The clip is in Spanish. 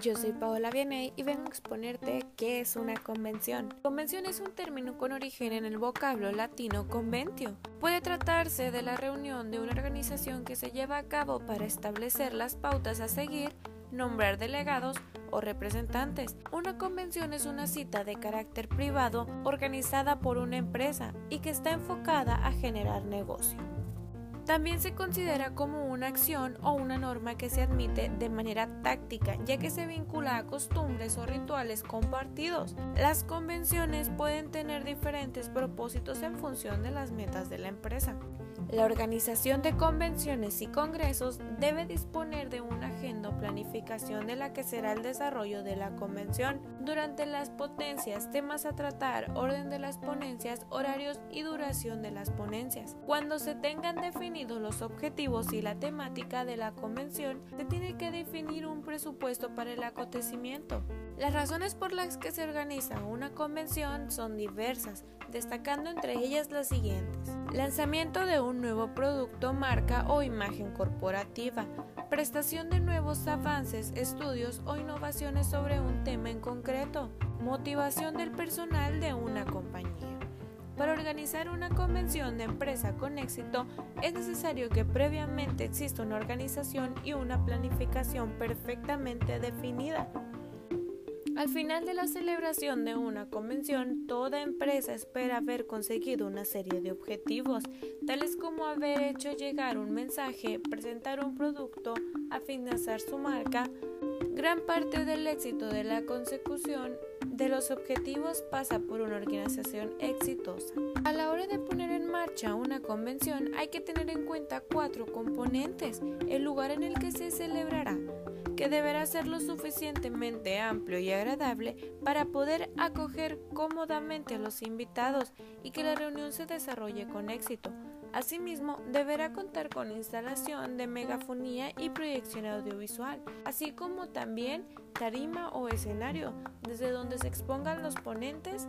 Yo soy Paola Vianey y vengo a exponerte qué es una convención. Convención es un término con origen en el vocablo latino conventio. Puede tratarse de la reunión de una organización que se lleva a cabo para establecer las pautas a seguir, nombrar delegados o representantes. Una convención es una cita de carácter privado organizada por una empresa y que está enfocada a generar negocio. También se considera como una acción o una norma que se admite de manera táctica, ya que se vincula a costumbres o rituales compartidos. Las convenciones pueden tener diferentes propósitos en función de las metas de la empresa. La organización de convenciones y congresos debe disponer de una agenda o planificación de la que será el desarrollo de la convención. Durante las potencias, temas a tratar, orden de las ponencias, horarios y duración de las ponencias. Cuando se tengan definidos los objetivos y la temática de la convención, se tiene que definir un presupuesto para el acontecimiento. Las razones por las que se organiza una convención son diversas, destacando entre ellas las siguientes. Lanzamiento de un nuevo producto, marca o imagen corporativa. Prestación de nuevos avances, estudios o innovaciones sobre un tema en concreto. Motivación del personal de una compañía. Para organizar una convención de empresa con éxito es necesario que previamente exista una organización y una planificación perfectamente definida. Al final de la celebración de una convención, toda empresa espera haber conseguido una serie de objetivos, tales como haber hecho llegar un mensaje, presentar un producto, afianzar su marca. Gran parte del éxito de la consecución de los objetivos pasa por una organización exitosa. A la hora de poner en marcha una convención hay que tener en cuenta cuatro componentes. El lugar en el que se celebrará, que deberá ser lo suficientemente amplio y agradable para poder acoger cómodamente a los invitados y que la reunión se desarrolle con éxito. Asimismo, deberá contar con instalación de megafonía y proyección audiovisual, así como también tarima o escenario, desde donde se expongan los ponentes.